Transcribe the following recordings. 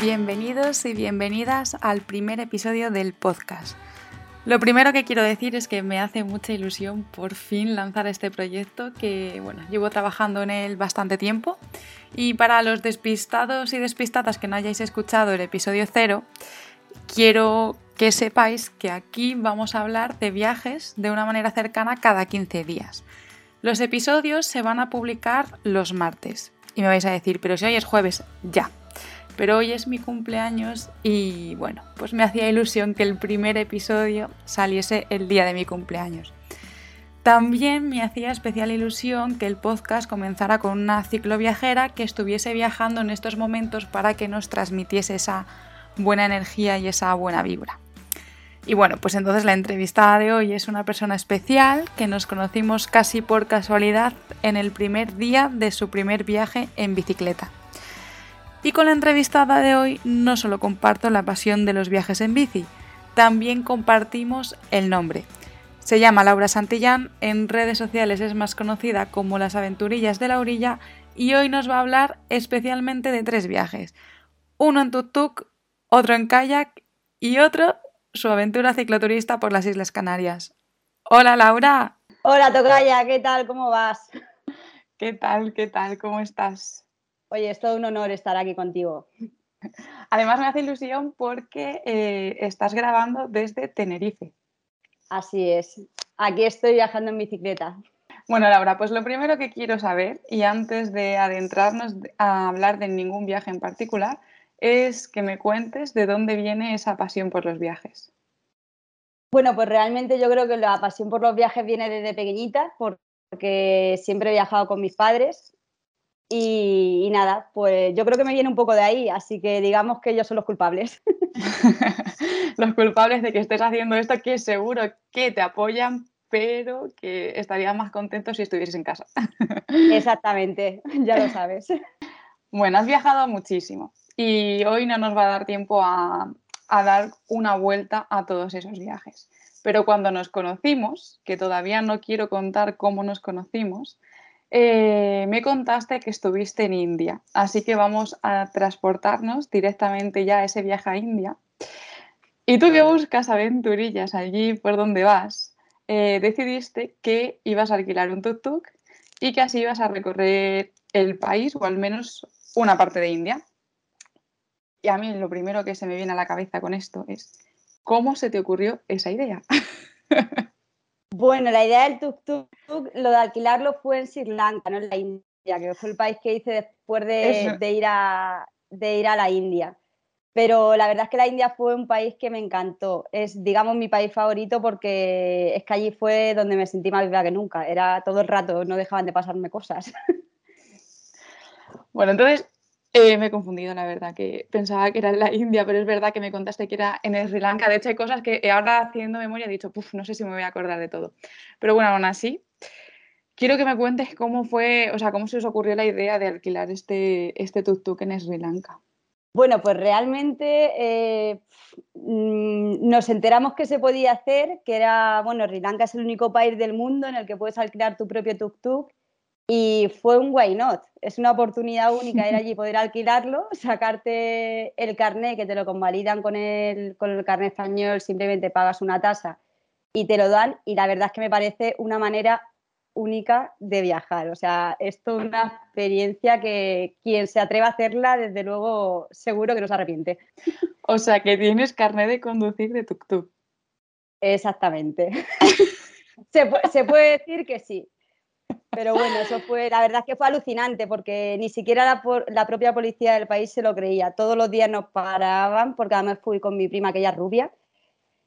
Bienvenidos y bienvenidas al primer episodio del podcast. Lo primero que quiero decir es que me hace mucha ilusión por fin lanzar este proyecto que, bueno, llevo trabajando en él bastante tiempo. Y para los despistados y despistadas que no hayáis escuchado el episodio cero, quiero que sepáis que aquí vamos a hablar de viajes de una manera cercana cada 15 días. Los episodios se van a publicar los martes. Y me vais a decir, pero si hoy es jueves, ya, pero hoy es mi cumpleaños y bueno, pues me hacía ilusión que el primer episodio saliese el día de mi cumpleaños. También me hacía especial ilusión que el podcast comenzara con una cicloviajera que estuviese viajando en estos momentos para que nos transmitiese esa buena energía y esa buena vibra. Y bueno, pues entonces la entrevistada de hoy es una persona especial que nos conocimos casi por casualidad en el primer día de su primer viaje en bicicleta. Y con la entrevistada de hoy no solo comparto la pasión de los viajes en bici, también compartimos el nombre. Se llama Laura Santillán, en redes sociales es más conocida como Las Aventurillas de la Orilla y hoy nos va a hablar especialmente de tres viajes. Uno en tuk-tuk, otro en kayak y otro su aventura cicloturista por las Islas Canarias. Hola Laura. Hola Tocaya, ¿qué tal? ¿Cómo vas? ¿Qué tal? ¿Qué tal? ¿Cómo estás? Oye, es todo un honor estar aquí contigo. Además me hace ilusión porque eh, estás grabando desde Tenerife. Así es. Aquí estoy viajando en bicicleta. Bueno, Laura, pues lo primero que quiero saber, y antes de adentrarnos a hablar de ningún viaje en particular, es que me cuentes de dónde viene esa pasión por los viajes. Bueno, pues realmente yo creo que la pasión por los viajes viene desde pequeñita, porque siempre he viajado con mis padres y, nada, pues yo creo que me viene un poco de ahí, así que digamos que ellos son los culpables. los culpables de que estés haciendo esto, que seguro que te apoyan, pero que estarían más contentos si estuvieses en casa. Exactamente, ya lo sabes. Bueno, has viajado muchísimo y hoy no nos va a dar tiempo a, a dar una vuelta a todos esos viajes. Pero cuando nos conocimos, que todavía no quiero contar cómo nos conocimos, eh, me contaste que estuviste en India, así que vamos a transportarnos directamente ya a ese viaje a India. Y tú que buscas aventurillas allí por donde vas, eh, decidiste que ibas a alquilar un tuk-tuk y que así ibas a recorrer el país o al menos una parte de India. Y a mí lo primero que se me viene a la cabeza con esto es, ¿cómo se te ocurrió esa idea? Bueno, la idea del tuk-tuk, lo de alquilarlo fue en Sri Lanka, no en la India, que fue el país que hice después de, ir, a, de ir a la India. Pero la verdad es que la India fue un país que me encantó. Es, digamos, mi país favorito porque es que allí fue donde me sentí más viva que nunca. Era todo el rato, no dejaban de pasarme cosas. Bueno, entonces eh, me he confundido, la verdad, que pensaba que era en la India, pero es verdad que me contaste que era en Sri Lanka. De hecho, hay cosas que ahora haciendo memoria he dicho, no sé si me voy a acordar de todo. Pero bueno, aún así, quiero que me cuentes cómo fue, o sea, cómo se os ocurrió la idea de alquilar este, este tuk-tuk en Sri Lanka. Bueno, pues realmente eh, mm, nos enteramos que se podía hacer, que era, bueno, Sri Lanka es el único país del mundo en el que puedes alquilar tu propio tuk-tuk y fue un why not. Es una oportunidad única ir allí, poder alquilarlo, sacarte el carnet, que te lo convalidan con el, con el carnet español, simplemente pagas una tasa y te lo dan. Y la verdad es que me parece una manera única de viajar. O sea, es toda una experiencia que quien se atreva a hacerla, desde luego, seguro que no se arrepiente. O sea, que tienes carnet de conducir de tuk-tuk. Exactamente. se, se puede decir que sí. Pero bueno, eso fue, la verdad es que fue alucinante porque ni siquiera la, propia policía del país se lo creía. Todos los días nos paraban, porque además fui con mi prima, aquella rubia,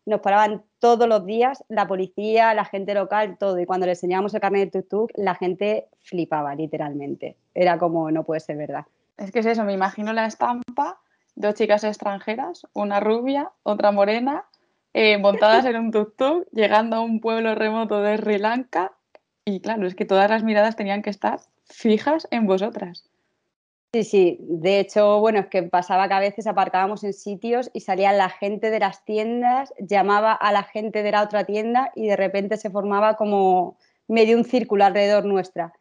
nos paraban todos los días, la policía, la gente local, todo. Y cuando le enseñábamos el carnet de tuk-tuk, la gente flipaba, literalmente. Era como, no puede ser verdad. Es que es eso, me imagino la estampa dos chicas extranjeras, una rubia, otra morena, eh, montadas en un tuk-tuk, llegando a un pueblo remoto de Sri Lanka. Y claro, es que todas las miradas tenían que estar fijas en vosotras. Sí, sí. De hecho, bueno, es que pasaba que a veces aparcábamos en sitios y salía la gente de las tiendas, llamaba a la gente de la otra tienda y de repente se formaba como medio un círculo alrededor nuestra.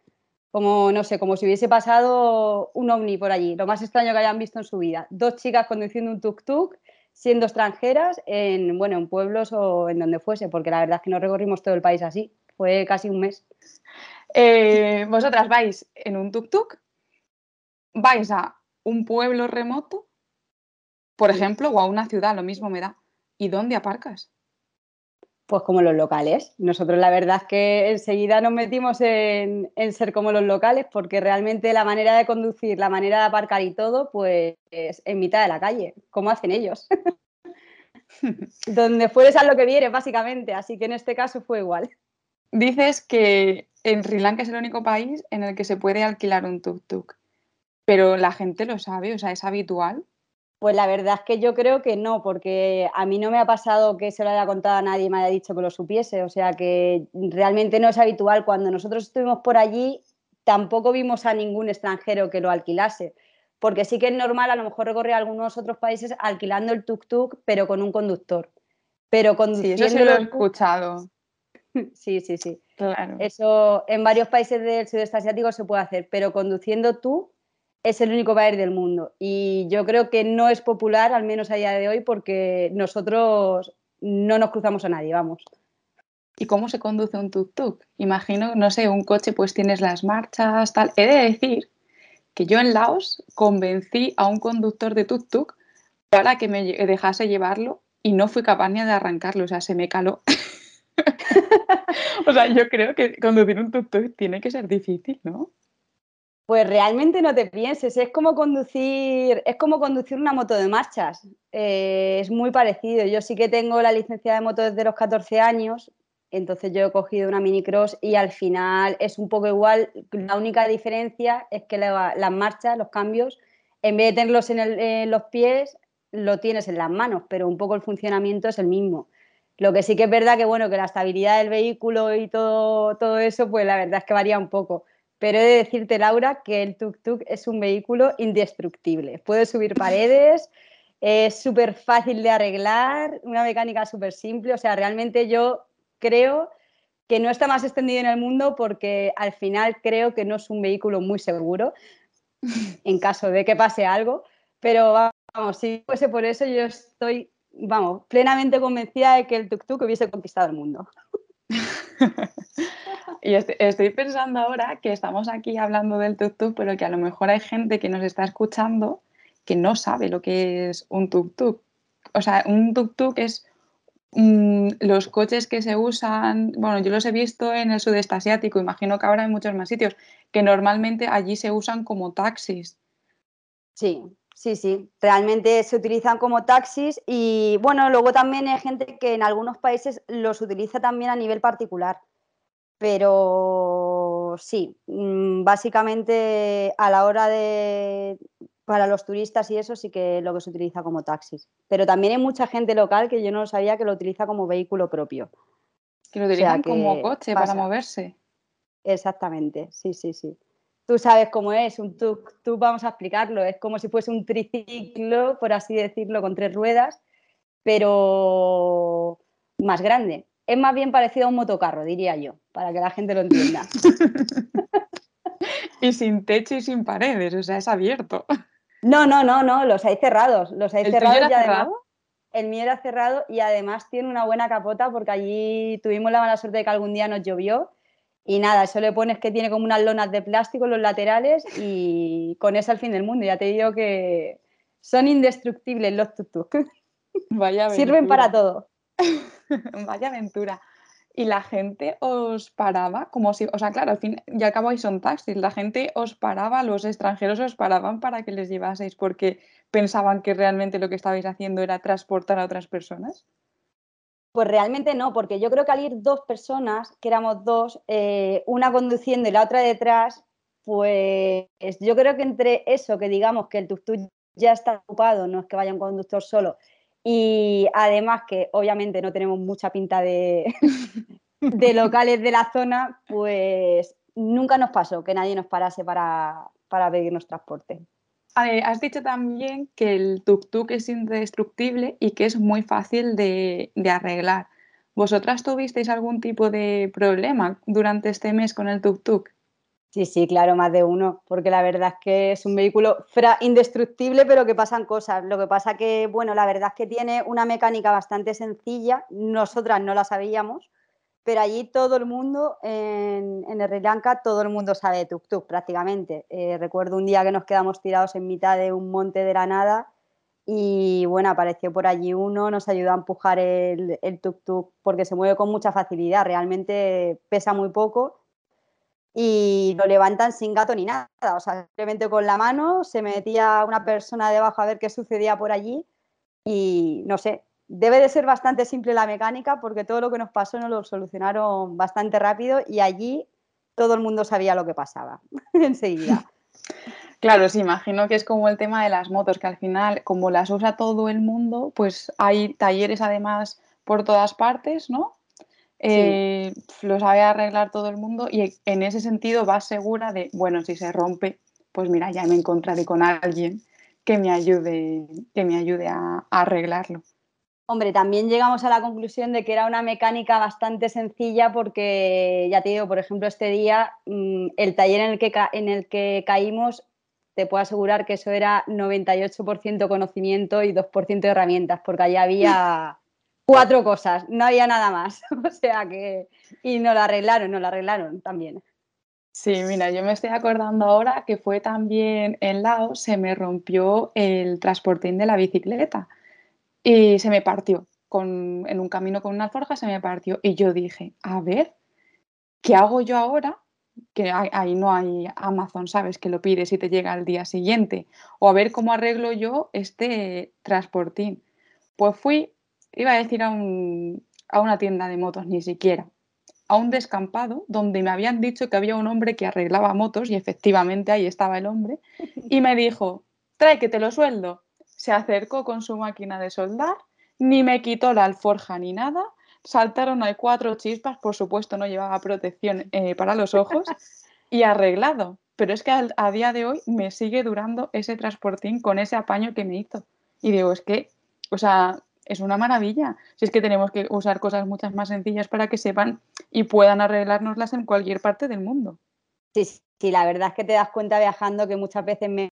Como, no sé, como si hubiese pasado un ovni por allí, lo más extraño que hayan visto en su vida. Dos chicas conduciendo un tuk-tuk, siendo extranjeras, en, bueno, en pueblos o en donde fuese, porque la verdad es que no recorrimos todo el país así. Fue casi un mes. Eh, ¿Vosotras vais en un tuk-tuk? vais a un pueblo remoto, por ejemplo, o a una ciudad, lo mismo me da. ¿Y dónde aparcas? Pues como los locales. Nosotros la verdad es que enseguida nos metimos en, ser como los locales porque realmente la manera de conducir, la manera de aparcar y todo, pues es en mitad de la calle, como hacen ellos. Donde fueres a lo que vienes, básicamente. Así que en este caso fue igual. Dices que en Sri Lanka es el único país en el que se puede alquilar un tuk-tuk. Pero la gente lo sabe, o sea, es habitual. Pues la verdad es que yo creo que no, porque a mí no me ha pasado que se lo haya contado a nadie y me haya dicho que lo supiese. O sea que realmente no es habitual. Cuando nosotros estuvimos por allí, tampoco vimos a ningún extranjero que lo alquilase. Porque sí que es normal, a lo mejor recorrer algunos otros países alquilando el tuk-tuk, pero con un conductor. Pero conduciendo. Sí, eso lo he escuchado. Sí, sí, sí. Claro. Eso en varios países del sudeste asiático se puede hacer, pero conduciendo tú es el único país del mundo. Y yo creo que no es popular, al menos a día de hoy, porque nosotros no nos cruzamos a nadie, vamos. ¿Y cómo se conduce un tuk-tuk? Imagino, no sé, un coche pues tienes las marchas, tal. He de decir que yo en Laos convencí a un conductor de tuk-tuk para que me dejase llevarlo y no fui capaz ni de arrancarlo, o sea, se me caló. o sea, yo creo que conducir un tuk-tuk tiene que ser difícil, ¿no? Pues realmente no te pienses, es como conducir, es como conducir una moto de marchas. Eh, es muy parecido. Yo sí que tengo la licencia de moto desde los 14 años, entonces yo he cogido una minicross y al final es un poco igual. La única diferencia es que las marchas, los cambios, en vez de tenerlos en, los pies, lo tienes en las manos, pero un poco el funcionamiento es el mismo. Lo que sí que es verdad que bueno, que la estabilidad del vehículo y todo, todo eso, pues la verdad es que varía un poco pero he de decirte, Laura, que el tuk-tuk es un vehículo indestructible. Puede subir paredes, es súper fácil de arreglar, una mecánica súper simple. O sea, realmente yo creo que no está más extendido en el mundo porque al final creo que no es un vehículo muy seguro en caso de que pase algo. Pero vamos, si fuese por eso, yo estoy, vamos, plenamente convencida de que el tuk-tuk hubiese conquistado el mundo. Y estoy pensando ahora que estamos aquí hablando del tuk-tuk, pero que a lo mejor hay gente que nos está escuchando que no sabe lo que es un tuk-tuk. O sea, un tuk-tuk es mm, los coches que se usan, bueno, yo los he visto en el sudeste asiático, imagino que ahora hay muchos más sitios, que normalmente allí se usan como taxis. Sí, sí, sí, realmente se utilizan como taxis y bueno, luego también hay gente que en algunos países los utiliza también a nivel particular pero sí, mm, básicamente a la hora de para los turistas y eso sí que lo que se utiliza como taxis. Pero también hay mucha gente local que yo no sabía que lo utiliza como vehículo propio. Que lo utilizan como coche para moverse. Exactamente, sí, sí, sí. Tú sabes cómo es, un tuk, tú vamos a explicarlo, es como si fuese un triciclo, por así decirlo, con tres ruedas, pero más grande es más bien parecido a un motocarro, diría yo, para que la gente lo entienda. y sin techo y sin paredes, o sea, es abierto. No, no, no, no, los hay cerrados. Los hay cerrados y además, cerrado? El mío era cerrado y además tiene una buena capota porque allí tuvimos la mala suerte de que algún día nos llovió y nada, eso le pones que tiene como unas lonas de plástico en los laterales y con eso al fin del mundo. Ya te digo que son indestructibles los tuk Vaya Sirven para todo. Vaya aventura. Y la gente os paraba como si, o sea, claro, al fin y al cabo son taxis, la gente os paraba, los extranjeros os paraban para que les llevaseis porque pensaban que realmente lo que estabais haciendo era transportar a otras personas. Pues realmente no, porque yo creo que al ir dos personas, que éramos dos, eh, una conduciendo y la otra detrás, pues yo creo que entre eso, que digamos que el tuk ya está ocupado, no es que vaya un conductor solo. Y además que obviamente no tenemos mucha pinta de, de locales de la zona, pues nunca nos pasó que nadie nos parase para, para pedirnos transporte. Has dicho también que el tuk-tuk es indestructible y que es muy fácil de, de, arreglar. ¿Vosotras tuvisteis algún tipo de problema durante este mes con el tuk-tuk? Sí, sí, claro, más de uno, porque la verdad es que es un vehículo indestructible, pero que pasan cosas. Lo que pasa que, bueno, la verdad es que tiene una mecánica bastante sencilla, nosotras no la sabíamos, pero allí todo el mundo, en, Sri Lanka, todo el mundo sabe de tuk-tuk prácticamente. Eh, recuerdo un día que nos quedamos tirados en mitad de un monte de la nada y bueno, apareció por allí uno, nos ayudó a empujar el, el tuk-tuk porque se mueve con mucha facilidad, realmente pesa muy poco y lo levantan sin gato ni nada. O sea, simplemente con la mano se metía una persona debajo a ver qué sucedía por allí y no sé, debe de ser bastante simple la mecánica porque todo lo que nos pasó nos lo solucionaron bastante rápido y allí todo el mundo sabía lo que pasaba enseguida. Claro, sí, imagino que es como el tema de las motos, que al final, como las usa todo el mundo, pues hay talleres además por todas partes, ¿no? Eh, lo sabe arreglar todo el mundo y en ese sentido vas segura de, bueno, si se rompe, pues mira, ya me encontraré con alguien que me ayude, que me ayude a, arreglarlo. Hombre, también llegamos a la conclusión de que era una mecánica bastante sencilla porque, ya te digo, por ejemplo, este día mm, el taller en el, que en el que caímos, te puedo asegurar que eso era 98% conocimiento y 2% de herramientas, porque allí había cuatro cosas, no había nada más. o sea que. Y no lo arreglaron, no lo arreglaron también. Sí, mira, yo me estoy acordando ahora que fue también en Laos, se me rompió el transportín de la bicicleta y se me partió. Con, en un camino con una forja se me partió y yo dije, a ver, ¿qué hago yo ahora? Que ahí no hay Amazon, ¿sabes? Que lo pides y te llega al día siguiente. O a ver cómo arreglo yo este transportín. Pues fui iba a decir a, una tienda de motos, ni siquiera, a un descampado donde me habían dicho que había un hombre que arreglaba motos y efectivamente ahí estaba el hombre y me dijo, trae que te lo sueldo. Se acercó con su máquina de soldar, ni me quitó la alforja ni nada, saltaron ahí cuatro chispas, por supuesto no llevaba protección eh, para los ojos y arreglado. Pero es que a día de hoy me sigue durando ese transportín con ese apaño que me hizo. Y digo, es que, o sea, es una maravilla. Si es que tenemos que usar cosas muchas más sencillas para que sepan y puedan arreglárnoslas en cualquier parte del mundo. Sí, sí, la verdad es que te das cuenta viajando que muchas veces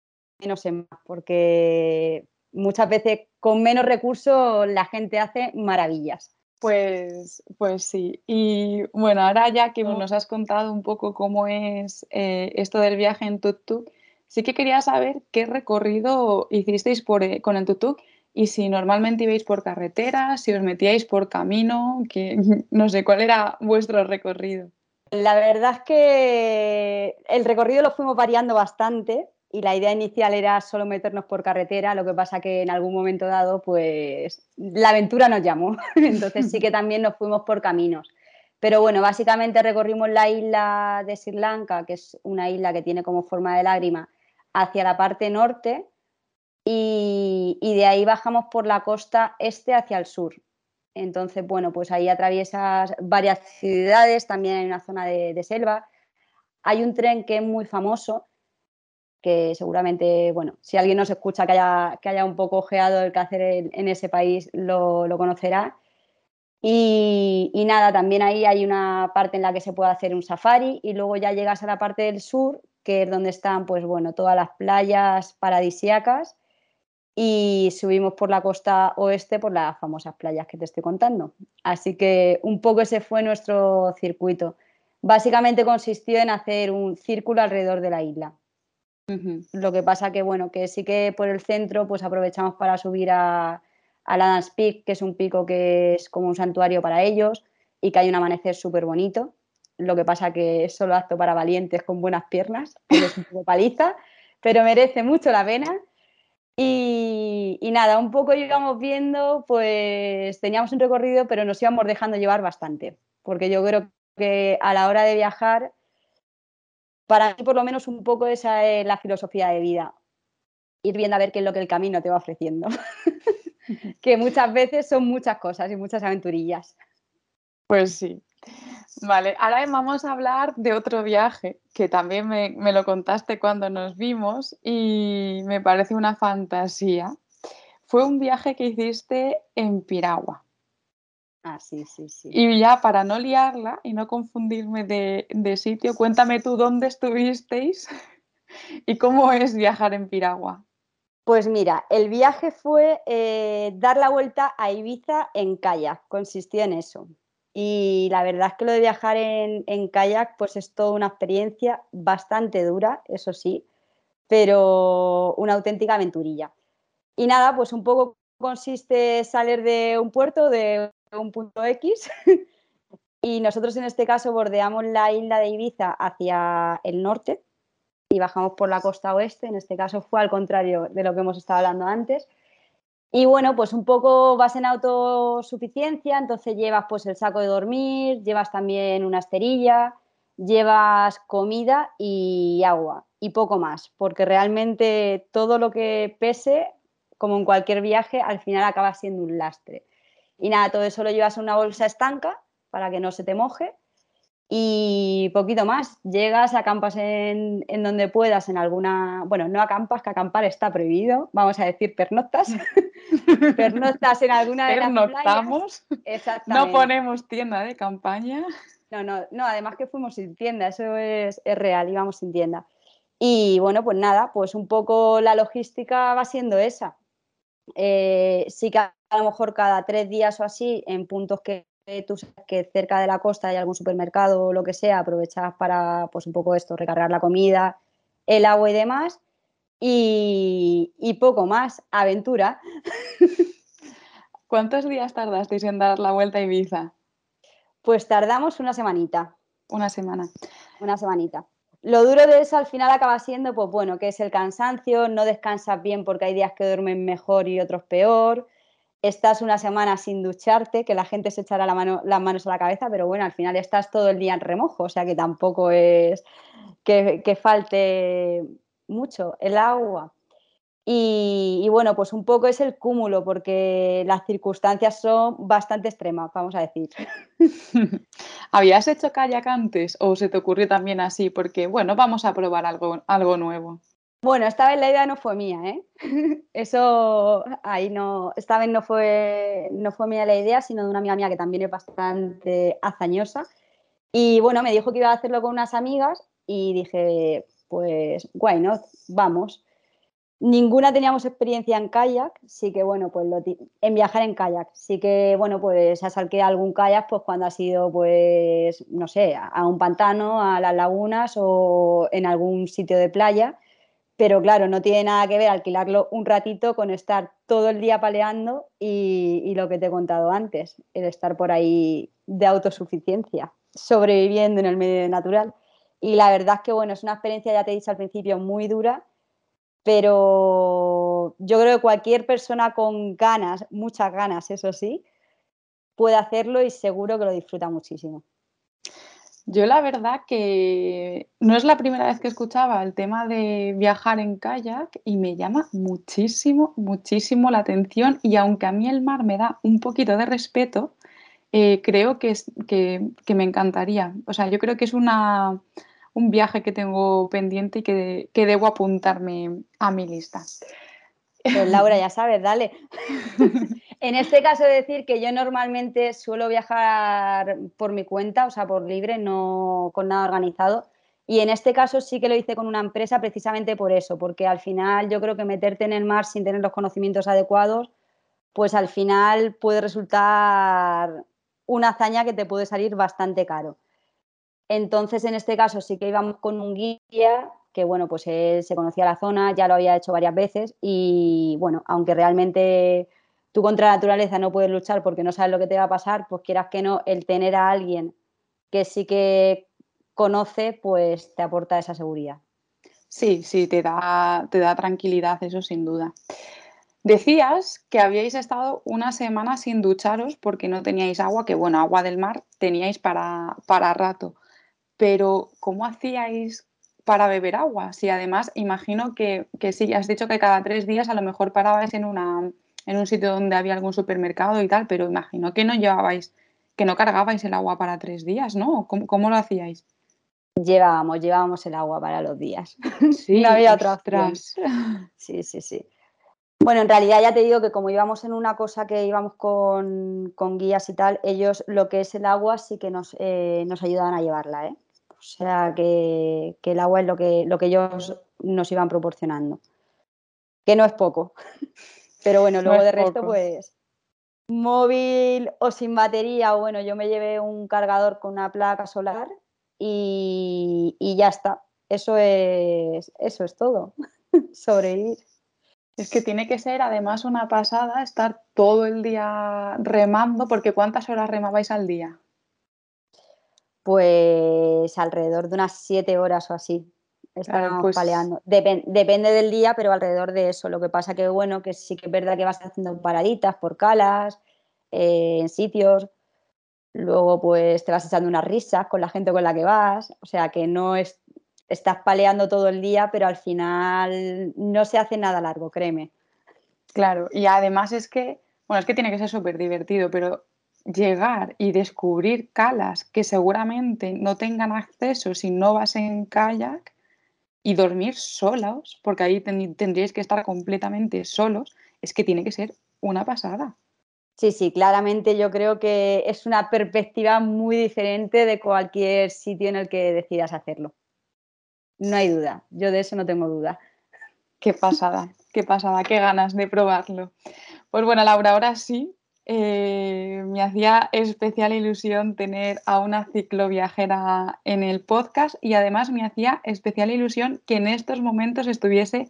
menos es más, porque muchas veces con menos recursos la gente hace maravillas. Pues, pues sí. Y bueno, ahora ya que nos has contado un poco cómo es eh, esto del viaje en tuk-tuk, sí que quería saber qué recorrido hicisteis por, eh, con el tuk-tuk y si normalmente ibais por carretera, si os metíais por camino, que no sé cuál era vuestro recorrido. La verdad es que el recorrido lo fuimos variando bastante y la idea inicial era solo meternos por carretera, lo que pasa que en algún momento dado pues la aventura nos llamó, entonces sí que también nos fuimos por caminos. Pero bueno, básicamente recorrimos la isla de Sri Lanka, que es una isla que tiene como forma de lágrima, hacia la parte norte, y, de ahí bajamos por la costa este hacia el sur. Entonces, bueno, pues ahí atraviesas varias ciudades, también hay una zona de, selva. Hay un tren que es muy famoso, que seguramente, bueno, si alguien nos escucha que haya, que haya un poco ojeado el que hacer en, ese país, lo, conocerá. Y, y, nada, también ahí hay una parte en la que se puede hacer un safari y luego ya llegas a la parte del sur, que es donde están, pues bueno, todas las playas paradisíacas y subimos por la costa oeste por las famosas playas que te estoy contando. Así que un poco ese fue nuestro circuito. Básicamente consistió en hacer un círculo alrededor de la isla. Lo que pasa que, bueno, que sí que por el centro pues aprovechamos para subir a, a Peak, que es un pico que es como un santuario para ellos y que hay un amanecer súper bonito. Lo que pasa que es solo apto para valientes con buenas piernas, es un poco paliza, pero merece mucho la pena. Y, nada, un poco íbamos viendo, pues teníamos un recorrido, pero nos íbamos dejando llevar bastante, porque yo creo que a la hora de viajar, para mí por lo menos un poco esa es la filosofía de vida. ir viendo a ver qué es lo que el camino te va ofreciendo. que muchas veces son muchas cosas y muchas aventurillas. Pues sí. Vale, ahora vamos a hablar de otro viaje que también me, me, lo contaste cuando nos vimos y me parece una fantasía. Fue un viaje que hiciste en Piragua. Ah, sí, sí, sí. Y ya para no liarla y no confundirme de, de sitio, cuéntame tú dónde estuvisteis y cómo es viajar en Piragua. Pues mira, el viaje fue eh, dar la vuelta a Ibiza en kayak, consistió en eso. Y la verdad es que lo de viajar en, en kayak pues es toda una experiencia bastante dura, eso sí, pero una auténtica aventurilla. Y nada, pues un poco consiste salir de un puerto, de un punto X, y nosotros en este caso bordeamos la isla de Ibiza hacia el norte y bajamos por la costa oeste, en este caso fue al contrario de lo que hemos estado hablando antes. Y bueno, pues un poco vas en autosuficiencia, entonces llevas pues el saco de dormir, llevas también una esterilla, llevas comida y agua y poco más, porque realmente todo lo que pese, como en cualquier viaje, al final acaba siendo un lastre. Y nada, todo eso lo llevas en una bolsa estanca para que no se te moje y poquito más. Llegas, acampas en, en, donde puedas, en alguna. Bueno, no acampas, que acampar está prohibido. Vamos a decir pernoctas. pernoctas en alguna de las playas. No ponemos tienda de campaña. No, no, no, además que fuimos sin tienda, eso es, es real, íbamos sin tienda. Y bueno, pues nada, pues un poco la logística va siendo esa. Eh, sí que a lo mejor cada tres días o así, en puntos que tú sabes que cerca de la costa hay algún supermercado o lo que sea, aprovechas para, pues un poco esto, recargar la comida, el agua y demás. Y, y poco más, aventura. ¿Cuántos días tardasteis en dar la vuelta a Ibiza? Pues tardamos una semanita. Una semana. Una semanita. Lo duro de eso al final acaba siendo, pues bueno, que es el cansancio, no descansas bien porque hay días que duermen mejor y otros peor estás una semana sin ducharte, que la gente se echará la mano, las manos a la cabeza, pero bueno, al final estás todo el día en remojo, o sea que tampoco es que, falte mucho el agua. Y, y, bueno, pues un poco es el cúmulo, porque las circunstancias son bastante extremas, vamos a decir. ¿Habías hecho kayak antes o se te ocurrió también así? Porque bueno, vamos a probar algo, algo nuevo. Bueno, esta vez la idea no fue mía, ¿eh? Eso ahí no, esta vez no fue, no fue mía la idea, sino de una amiga mía que también es bastante hazañosa. Y bueno, me dijo que iba a hacerlo con unas amigas y dije, pues, why not, vamos. Ninguna teníamos experiencia en kayak, sí que bueno, pues en viajar en kayak, sí que bueno, pues has alquilado algún kayak pues cuando has ido pues, no sé, a un pantano, a las lagunas o en algún sitio de playa pero claro, no tiene nada que ver alquilarlo un ratito con estar todo el día paleando y, lo que te he contado antes, el estar por ahí de autosuficiencia, sobreviviendo en el medio natural. Y la verdad es que, bueno, es una experiencia, ya te he dicho al principio, muy dura, pero yo creo que cualquier persona con ganas, muchas ganas, eso sí, puede hacerlo y seguro que lo disfruta muchísimo. Yo la verdad que no es la primera vez que escuchaba el tema de viajar en kayak y me llama muchísimo, muchísimo la atención y aunque a mí el mar me da un poquito de respeto, eh, creo que, es, que, me encantaría. O sea, yo creo que es una, un viaje que tengo pendiente y que, que debo apuntarme a mi lista. Pues Laura, ya sabes, dale. en este caso, decir que yo normalmente suelo viajar por mi cuenta, o sea, por libre, no con nada organizado. Y en este caso sí que lo hice con una empresa precisamente por eso, porque al final yo creo que meterte en el mar sin tener los conocimientos adecuados, pues al final puede resultar una hazaña que te puede salir bastante caro. Entonces, en este caso sí que íbamos con un guía que bueno, pues él se conocía la zona, ya lo había hecho varias veces y bueno, aunque realmente tú contra la naturaleza no puedes luchar porque no sabes lo que te va a pasar, pues quieras que no, el tener a alguien que sí que conoce, pues te aporta esa seguridad. Sí, sí, te da, te da tranquilidad, eso sin duda. Decías que habíais estado una semana sin ducharos porque no teníais agua, que bueno, agua del mar teníais para, para rato. Pero, ¿cómo hacíais para beber agua? Si además imagino que, que sí, has dicho que cada tres días a lo mejor parabais en, una, en un sitio donde había algún supermercado y tal, pero imagino que no llevabais, que no cargabais el agua para tres días, ¿no? ¿Cómo, lo hacíais? Llevábamos, llevábamos el agua para los días. Sí, no había otra Sí, sí, sí. Bueno, en realidad ya te digo que como íbamos en una cosa que íbamos con, guías y tal, ellos lo que es el agua sí que nos, eh, nos ayudaban a llevarla, ¿eh? O sea que, el agua es lo que, lo que ellos nos iban proporcionando. Que no es poco. Pero bueno, luego de resto, pues móvil o sin batería, o bueno, yo me llevé un cargador con una placa solar y, y ya está. Eso es, eso es todo. Sobrevivir. Es que tiene que ser además una pasada estar todo el día remando, porque ¿cuántas horas remabais al día? Pues alrededor de unas siete horas o así. Estábamos pues paleando. depende del día, pero alrededor de eso. Lo que pasa que, bueno, que sí que es verdad que vas haciendo paraditas por calas, eh, en sitios. Luego, pues te vas echando unas risas con la gente con la que vas. O sea, que no es, estás paleando todo el día, pero al final no se hace nada largo, créeme. Claro, y además es que, bueno, es que tiene que ser súper divertido, pero llegar y descubrir calas que seguramente no tengan acceso si no vas en kayak y dormir solos, porque ahí tendríais que estar completamente solos, es que tiene que ser una pasada. Sí, sí, claramente yo creo que es una perspectiva muy diferente de cualquier sitio en el que decidas hacerlo. No hay duda, yo de eso no tengo duda. Qué pasada, qué pasada, qué ganas de probarlo. Pues bueno, Laura, ahora sí, eh, me hacía especial ilusión tener a una cicloviajera en el podcast y además me hacía especial ilusión que en estos momentos estuviese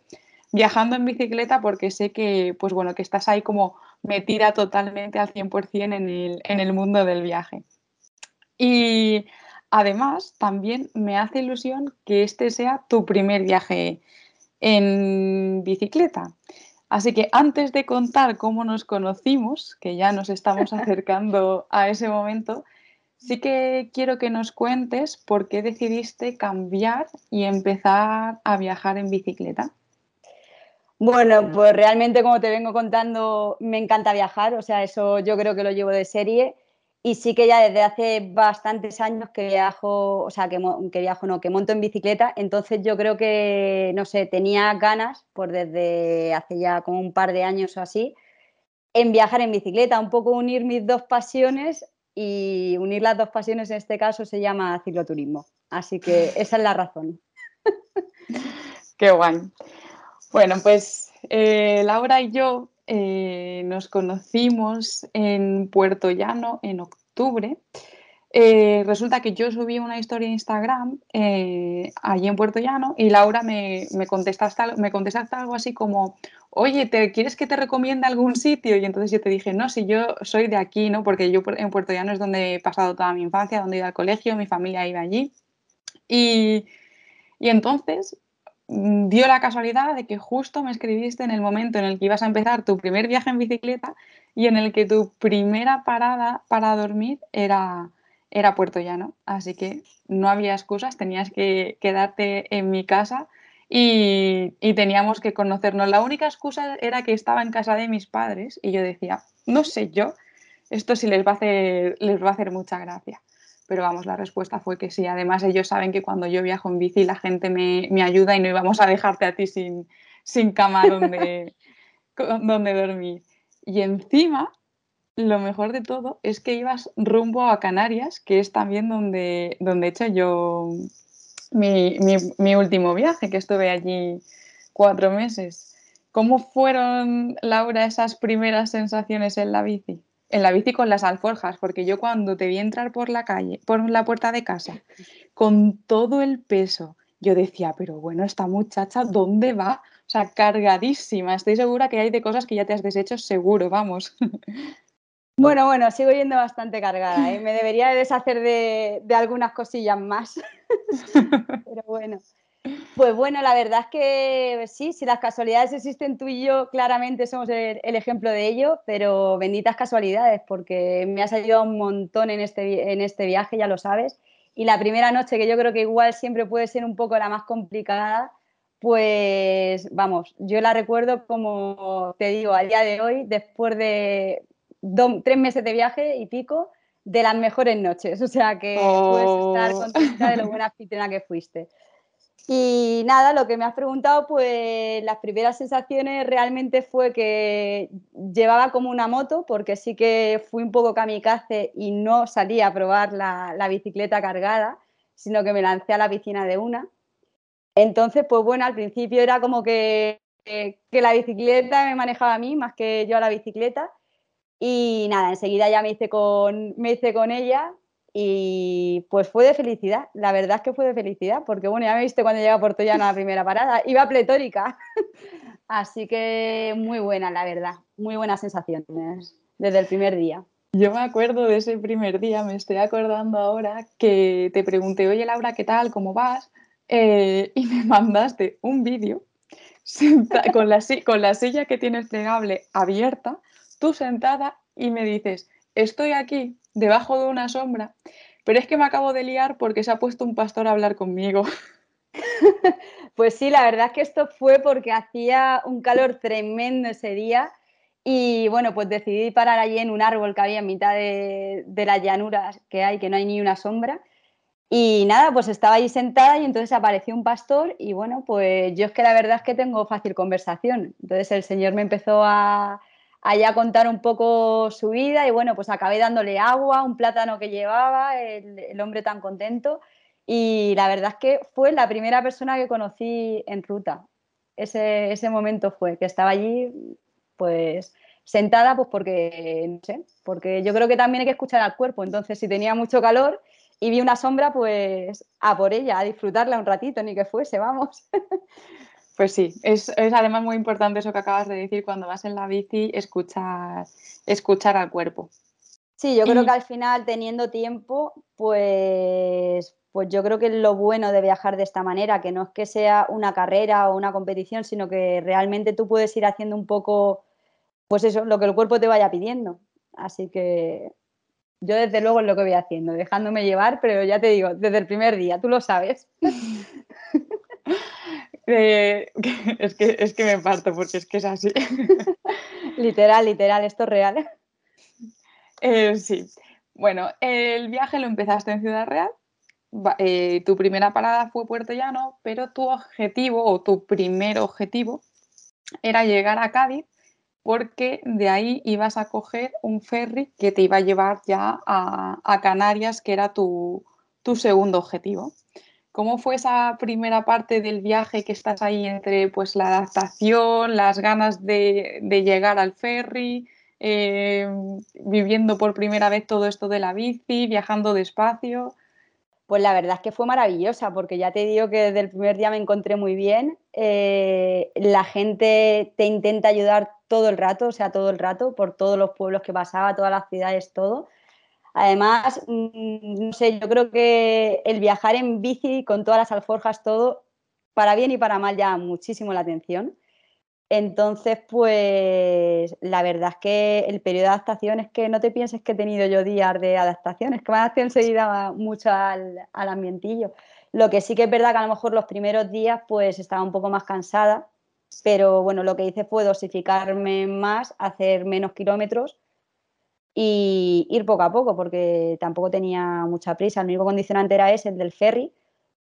viajando en bicicleta porque sé que, pues bueno, que estás ahí como metida totalmente al 100% en el, en el mundo del viaje. Y Además, también me hace ilusión que este sea tu primer viaje en bicicleta. Así que antes de contar cómo nos conocimos, que ya nos estamos acercando a ese momento, sí que quiero que nos cuentes por qué decidiste cambiar y empezar a viajar en bicicleta. Bueno, pues realmente como te vengo contando, me encanta viajar, o sea, eso yo creo que lo llevo de serie y sí que ya desde hace bastantes años que viajo, o sea, que, viajo, no, que monto en bicicleta, entonces yo creo que, no sé, tenía ganas, por desde hace ya como un par de años o así, en viajar en bicicleta, un poco unir mis dos pasiones y unir las dos pasiones en este caso se llama cicloturismo. Así que esa es la razón. Qué guay. Bueno, pues eh, Laura y yo eh, nos conocimos en Puerto Llano en octubre. Eh, resulta que yo subí una historia en Instagram eh, allí en Puerto Llano y Laura me, me, contestaste, me contestaste algo así como, oye, ¿te, ¿quieres que te recomiende algún sitio? Y entonces yo te dije, no, si yo soy de aquí, ¿no? Porque yo en Puerto Llano es donde he pasado toda mi infancia, donde he ido al colegio, mi familia iba allí. Y, y entonces dio la casualidad de que justo me escribiste en el momento en el que ibas a empezar tu primer viaje en bicicleta y en el que tu primera parada para dormir era, era Puerto Llano. Así que no había excusas, tenías que quedarte en mi casa y, y, teníamos que conocernos. La única excusa era que estaba en casa de mis padres y yo decía, no sé yo, esto sí les va a hacer, les va a hacer mucha gracia pero vamos, la respuesta fue que sí. Además, ellos saben que cuando yo viajo en bici la gente me, ayuda y no íbamos a dejarte a ti sin, sin cama donde, donde dormir. Y encima, lo mejor de todo es que ibas rumbo a Canarias, que es también donde, donde he hecho yo mi, mi último viaje, que estuve allí cuatro meses. ¿Cómo fueron, Laura, esas primeras sensaciones en la bici? En la bici con las alforjas, porque yo cuando te vi entrar por la calle, por la puerta de casa, con todo el peso, yo decía, pero bueno, esta muchacha, ¿dónde va? O sea, cargadísima. Estoy segura que hay de cosas que ya te has deshecho, seguro, vamos. Bueno, bueno, sigo yendo bastante cargada. ¿eh? Me debería deshacer de, de algunas cosillas más. pero bueno. Pues bueno, la verdad es que sí, si las casualidades existen tú y yo, claramente somos el, ejemplo de ello, pero benditas casualidades, porque me has ayudado un montón en este, en este viaje, ya lo sabes, y la primera noche, que yo creo que igual siempre puede ser un poco la más complicada, pues vamos, yo la recuerdo como te digo, al día de hoy, después de tres meses de viaje y pico, de las mejores noches. O sea que puedes estar oh. contenta de lo buena anfitriona que fuiste. Y nada, lo que me has preguntado, pues las primeras sensaciones realmente fue que llevaba como una moto, porque sí que fui un poco kamikaze y no salí a probar la, bicicleta cargada, sino que me lancé a la piscina de una. Entonces, pues bueno, al principio era como que, que, la bicicleta me manejaba a mí más que yo a la bicicleta. Y nada, enseguida ya me hice con, me hice con ella y pues fue de felicidad. La verdad es que fue de felicidad, porque bueno, ya me viste cuando llegué a Puerto Llano a la primera parada. Iba pletórica. Así que muy buena, la verdad. Muy buenas sensaciones desde el primer día. Yo me acuerdo de ese primer día, me estoy acordando ahora que te pregunté, oye Laura, ¿qué tal? ¿Cómo vas? Eh, y me mandaste un vídeo con, la, con la silla que tienes plegable abierta, tú sentada y me dices, estoy aquí debajo de una sombra, pero es que me acabo de liar porque se ha puesto un pastor a hablar conmigo. Pues sí, la verdad es que esto fue porque hacía un calor tremendo ese día y bueno, pues decidí parar allí en un árbol que había en mitad de, de las llanuras que hay, que no hay ni una sombra y nada, pues estaba ahí sentada y entonces apareció un pastor y bueno, pues yo es que la verdad es que tengo fácil conversación. Entonces el señor me empezó a, a contar un poco su vida y bueno, pues acabé dándole agua, un plátano que llevaba, el, hombre tan contento y la verdad es que fue la primera persona que conocí en ruta. Ese, ese momento fue, que estaba allí pues sentada pues porque, no sé, porque yo creo que también hay que escuchar al cuerpo. Entonces si tenía mucho calor y vi una sombra, pues a por ella, a disfrutarla un ratito, ni que fuese, vamos. Pues sí, es, además muy importante eso que acabas de decir, cuando vas en la bici, escuchar, escuchar al cuerpo. Sí, yo creo que al final, teniendo tiempo, pues, pues yo creo que es lo bueno de viajar de esta manera, que no es que sea una carrera o una competición, sino que realmente tú puedes ir haciendo un poco, pues eso, lo que el cuerpo te vaya pidiendo. Así que yo desde luego es lo que voy haciendo, dejándome llevar, pero ya te digo, desde el primer día, tú lo sabes. Eh, es, que, es que me parto porque es que es así. literal, literal, esto es real. Eh, sí. Bueno, el viaje lo empezaste en Ciudad Real. Eh, tu primera parada fue Puerto Llano, pero tu objetivo o tu primer objetivo era llegar a Cádiz porque de ahí ibas a coger un ferry que te iba a llevar ya a, Canarias, que era tu, segundo objetivo. ¿Cómo fue esa primera parte del viaje que estás ahí entre pues, la adaptación, las ganas de, llegar al ferry, eh, viviendo por primera vez todo esto de la bici, viajando despacio? Pues la verdad es que fue maravillosa, porque ya te digo que desde el primer día me encontré muy bien. Eh, la gente te intenta ayudar todo el rato, o sea, todo el rato, por todos los pueblos que pasaba, todas las ciudades, todo. Además, mm, no sé, yo creo que el viajar en bici con todas las alforjas, todo, para bien y para mal, llama muchísimo la atención. Entonces, pues la verdad es que el periodo de adaptación es que no te pienses que he tenido yo días de adaptación, es que me adapté enseguida mucho al, al ambientillo. Lo que sí que es verdad que a lo mejor los primeros días pues estaba un poco más cansada, pero bueno, lo que hice fue dosificarme más, hacer menos kilómetros y ir poco a poco, porque tampoco tenía mucha prisa. El único condicionante era ese, el del ferry,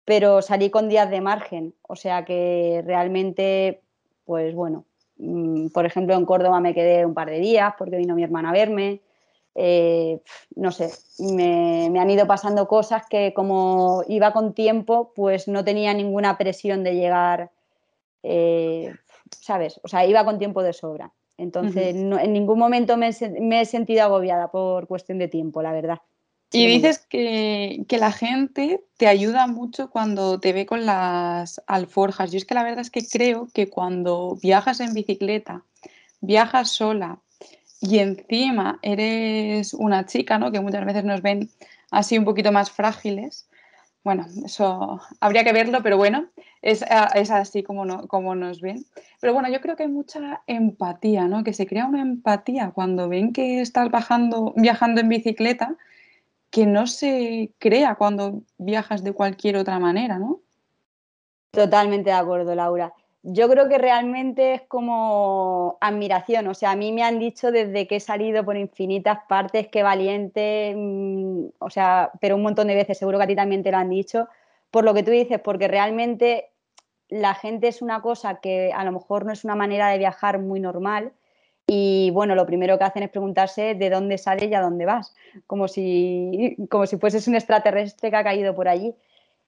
pero salí con días de margen, o sea que realmente pues bueno, mm, por ejemplo, en Córdoba me quedé un par de días porque vino mi hermana a verme. Eh, no sé, me, han ido pasando cosas que como iba con tiempo, pues no tenía ninguna presión de llegar, eh, ¿sabes? O sea, iba con tiempo de sobra. Entonces, en ningún momento me he sentido agobiada por cuestión de tiempo, la verdad. Y dices que, la gente te ayuda mucho cuando te ve con las alforjas. Yo es que la verdad es que creo que cuando viajas en bicicleta, viajas sola y encima eres una chica, ¿no? Que muchas veces nos ven así un poquito más frágiles. Bueno, eso habría que verlo, pero bueno, es, así como, como nos ven. Pero bueno, yo creo que hay mucha empatía, ¿no? Que se crea una empatía cuando ven que estás bajando, viajando en bicicleta que no se crea cuando viajas de cualquier otra manera, ¿no? Totalmente de acuerdo, Laura. Yo creo que realmente es como admiración. O sea, a mí me han dicho desde que he salido por infinitas partes que valiente, mm, o sea, pero un montón de veces, seguro que a ti también te lo han dicho, por lo que tú dices, porque realmente la gente es una cosa que a lo mejor no es una manera de viajar muy normal. Y bueno, lo primero que hacen es preguntarse de dónde sales y a dónde vas, como si, como si fueses un extraterrestre que ha caído por allí.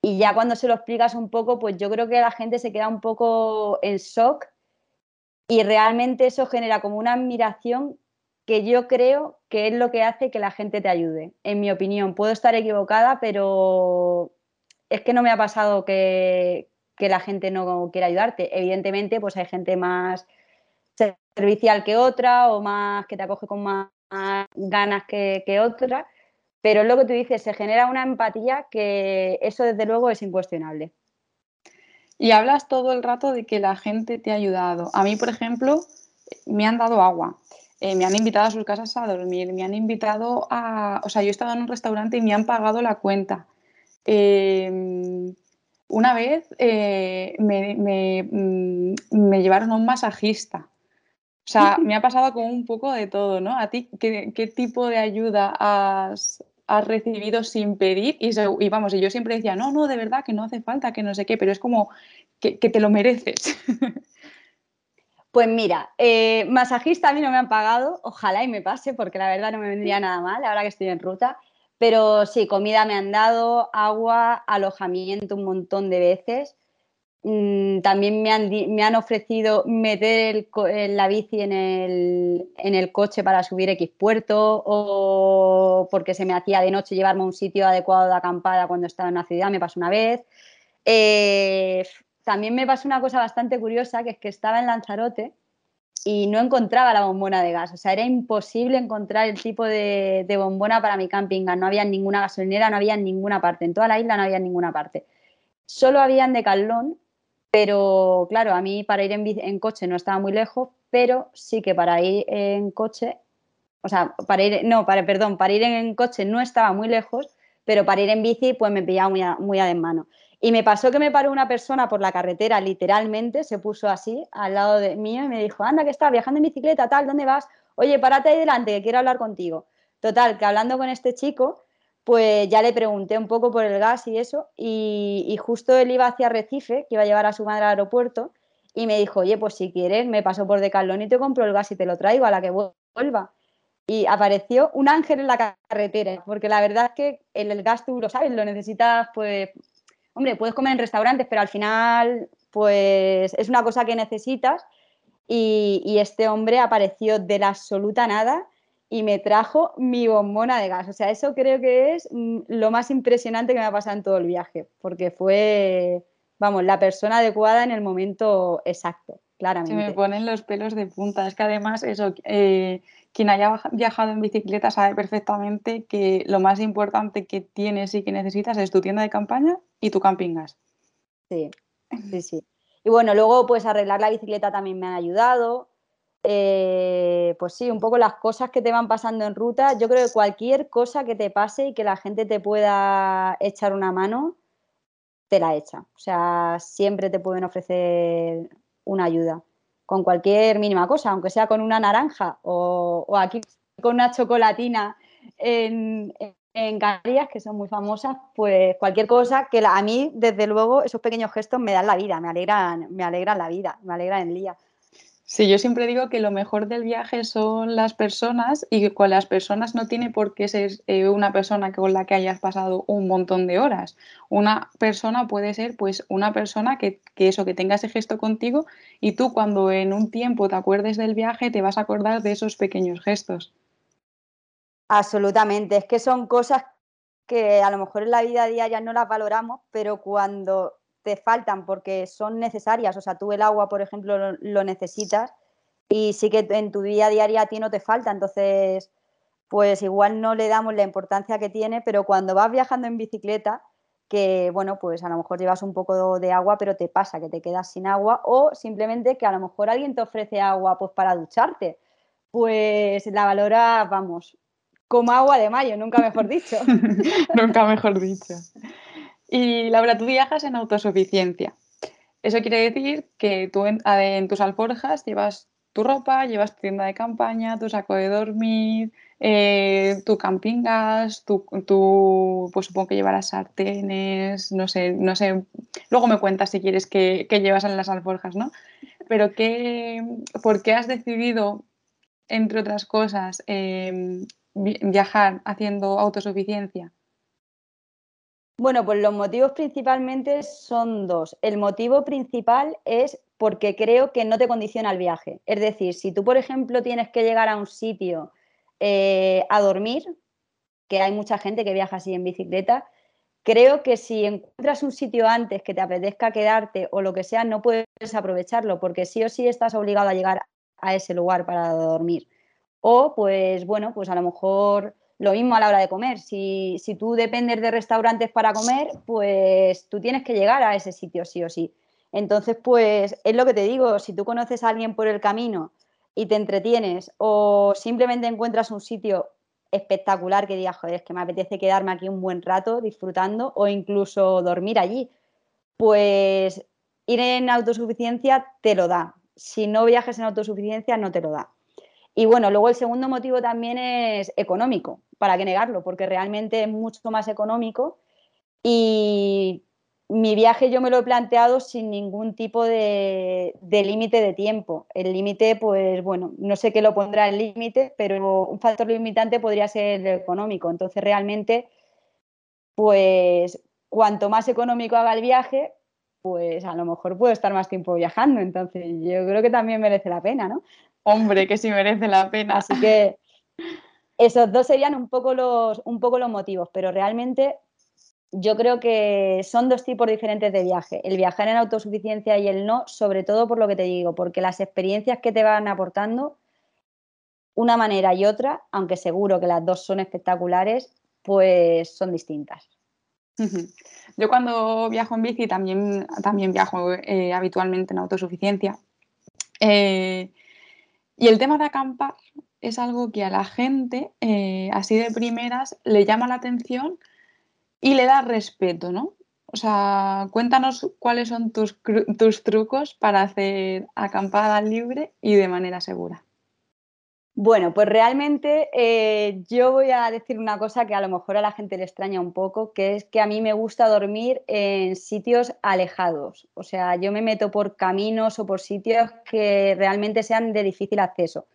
Y ya cuando se lo explicas un poco, pues yo creo que la gente se queda un poco en shock y realmente eso genera como una admiración que yo creo que es lo que hace que la gente te ayude, en mi opinión. Puedo estar equivocada, pero es que no me ha pasado que, la gente no quiera ayudarte. Evidentemente, pues hay gente más servicial que otra o más que te acoge con más ganas que, otra, pero es lo que tú dices, se genera una empatía que eso desde luego es incuestionable. Y hablas todo el rato de que la gente te ha ayudado. A mí, por ejemplo, me han dado agua, eh, me han invitado a sus casas a dormir, me han invitado a... O sea, yo he estado en un restaurante y me han pagado la cuenta. Em, una vez eh, mm, me, llevaron a un masajista. O sea, me ha pasado como un poco de todo, ¿no? ¿A ti qué tipo de ayuda has, has recibido sin pedir y, vamos, y yo siempre decía, no, no, de verdad que no hace falta, que no sé qué, pero es como que, te lo mereces. Pues mira, eh, masajista a mí no me han pagado, ojalá y me pase, porque la verdad no me vendría nada mal ahora que estoy en ruta, pero sí, comida me han dado, agua, alojamiento un montón de veces. Mm, también me han, me han ofrecido meter la bici en el, coche para subir X puerto o porque se me hacía de noche llevarme a un sitio adecuado de acampada cuando estaba en una ciudad, me pasó una vez. Eh, también me pasó una cosa bastante curiosa, que es que estaba en Lanzarote y no encontraba la bombona de gas. O sea, era imposible encontrar el tipo de, de bombona para mi camping gas. No había ninguna gasolinera, no había en ninguna parte. En toda la isla no había en ninguna parte. Solo había en Decathlon pero claro, a mí para ir en, coche no estaba muy lejos, pero sí que para ir en coche, o sea, para ir, no, para, perdón, para ir en coche no estaba muy lejos, pero para ir en bici pues me pillaba muy a, a mano. Y me pasó que me paró una persona por la carretera, literalmente, se puso así al lado de mí y me dijo, anda, que estás viajando en bicicleta, tal, ¿dónde vas? Oye, párate ahí delante, que quiero hablar contigo. Total, que hablando con este chico, pues ya le pregunté un poco por el gas y eso, y, justo él iba hacia Recife, que iba a llevar a su madre al aeropuerto, y me dijo, oye, pues si quieres, me paso por Decathlon y te compro el gas y te lo traigo a la que vuelva. Y apareció un ángel en la carretera, porque la verdad es que el, gas tú lo sabes, lo necesitas, pues, hombre, puedes comer en restaurantes, pero al final, pues, es una cosa que necesitas. Y este hombre apareció de la absoluta nada y me trajo mi bombona de gas. O sea, eso creo que es mm, lo más impresionante que me ha pasado en todo el viaje, porque fue, vamos, la persona adecuada en el momento exacto, claramente. Se me ponen los pelos de punta. Es que además, eso, eh, quien haya viajado en bicicleta sabe perfectamente que lo más importante que tienes y que necesitas es tu tienda de campaña y tu camping gas. Sí, sí, sí. Y bueno, luego pues arreglar la bicicleta también me ha ayudado. Eh, pues sí, un poco las cosas que te van pasando en ruta. Yo creo que cualquier cosa que te pase y que la gente te pueda echar una mano, te la echa. O sea, siempre te pueden ofrecer una ayuda con cualquier mínima cosa, aunque sea con una naranja o, aquí con una chocolatina en, en Canarias, que son muy famosas, pues cualquier cosa que a mí, desde luego, esos pequeños gestos me dan la vida, me alegran, me alegran la vida, me alegran el día. Sí, yo siempre digo que lo mejor del viaje son las personas y con las personas no tiene por qué ser eh, una persona con la que hayas pasado un montón de horas. Una persona puede ser pues una persona que, que, eso, que tenga ese gesto contigo y tú cuando en un tiempo te acuerdes del viaje te vas a acordar de esos pequeños gestos. Absolutamente, es que son cosas que a lo mejor en la vida diaria no las valoramos, pero cuando te faltan porque son necesarias. O sea, tú el agua, por ejemplo, lo, necesitas y sí que en tu día a día a ti no te falta. Entonces, pues igual no le damos la importancia que tiene, pero cuando vas viajando en bicicleta, que bueno, pues a lo mejor llevas un poco de agua, pero te pasa que te quedas sin agua o simplemente que a lo mejor alguien te ofrece agua pues para ducharte, pues la valora, vamos, como agua de mayo, nunca mejor dicho. nunca mejor dicho. Y Laura, tú viajas en autosuficiencia. Eso quiere decir que tú en, tus alforjas llevas tu ropa, llevas tu tienda de campaña, tu saco de dormir, eh, tu camping gas, tu, pues supongo que llevarás sartenes, no sé, no sé. Luego me cuentas si quieres que, llevas en las alforjas, ¿no? Pero qué, ¿por qué has decidido, entre otras cosas, em, viajar haciendo autosuficiencia? Bueno, pues los motivos principalmente son dos. El motivo principal es porque creo que no te condiciona el viaje. Es decir, si tú, por ejemplo, tienes que llegar a un sitio eh, a dormir, que hay mucha gente que viaja así en bicicleta, creo que si encuentras un sitio antes que te apetezca quedarte o lo que sea, no puedes aprovecharlo, porque sí o sí estás obligado a llegar a ese lugar para dormir. O, pues bueno, pues a lo mejor lo mismo a la hora de comer. Si, si tú dependes de restaurantes para comer, pues tú tienes que llegar a ese sitio sí o sí. Entonces, pues es lo que te digo, si tú conoces a alguien por el camino y te entretienes o simplemente encuentras un sitio espectacular que digas, joder, es que me apetece quedarme aquí un buen rato disfrutando o incluso dormir allí, pues ir en autosuficiencia te lo da. Si no viajes en autosuficiencia, no te lo da. Y bueno, luego el segundo motivo también es económico, para qué negarlo, porque realmente es mucho más económico y mi viaje yo me lo he planteado sin ningún tipo de, límite de tiempo. El límite, pues bueno, no sé qué lo pondrá el límite, pero un factor limitante podría ser el económico. Entonces, realmente, pues cuanto más económico haga el viaje, pues a lo mejor puedo estar más tiempo viajando. Entonces, yo creo que también merece la pena, ¿no? Hombre, que sí merece la pena. Así que esos dos serían un poco los, motivos, pero realmente yo creo que son dos tipos diferentes de viaje, el viajar en autosuficiencia y el no, sobre todo por lo que te digo, porque las experiencias que te van aportando, una manera y otra, aunque seguro que las dos son espectaculares, pues son distintas. Yo cuando viajo en bici también, también viajo eh, habitualmente en autosuficiencia. Eh, y el tema de acampar es algo que a la gente, eh, así de primeras, le llama la atención y le da respeto, ¿no? O sea, cuéntanos cuáles son tus, tus trucos para hacer acampada libre y de manera segura. Bueno, pues realmente eh, yo voy a decir una cosa que a lo mejor a la gente le extraña un poco, que es que a mí me gusta dormir en sitios alejados. O sea, yo me meto por caminos o por sitios que realmente sean de difícil acceso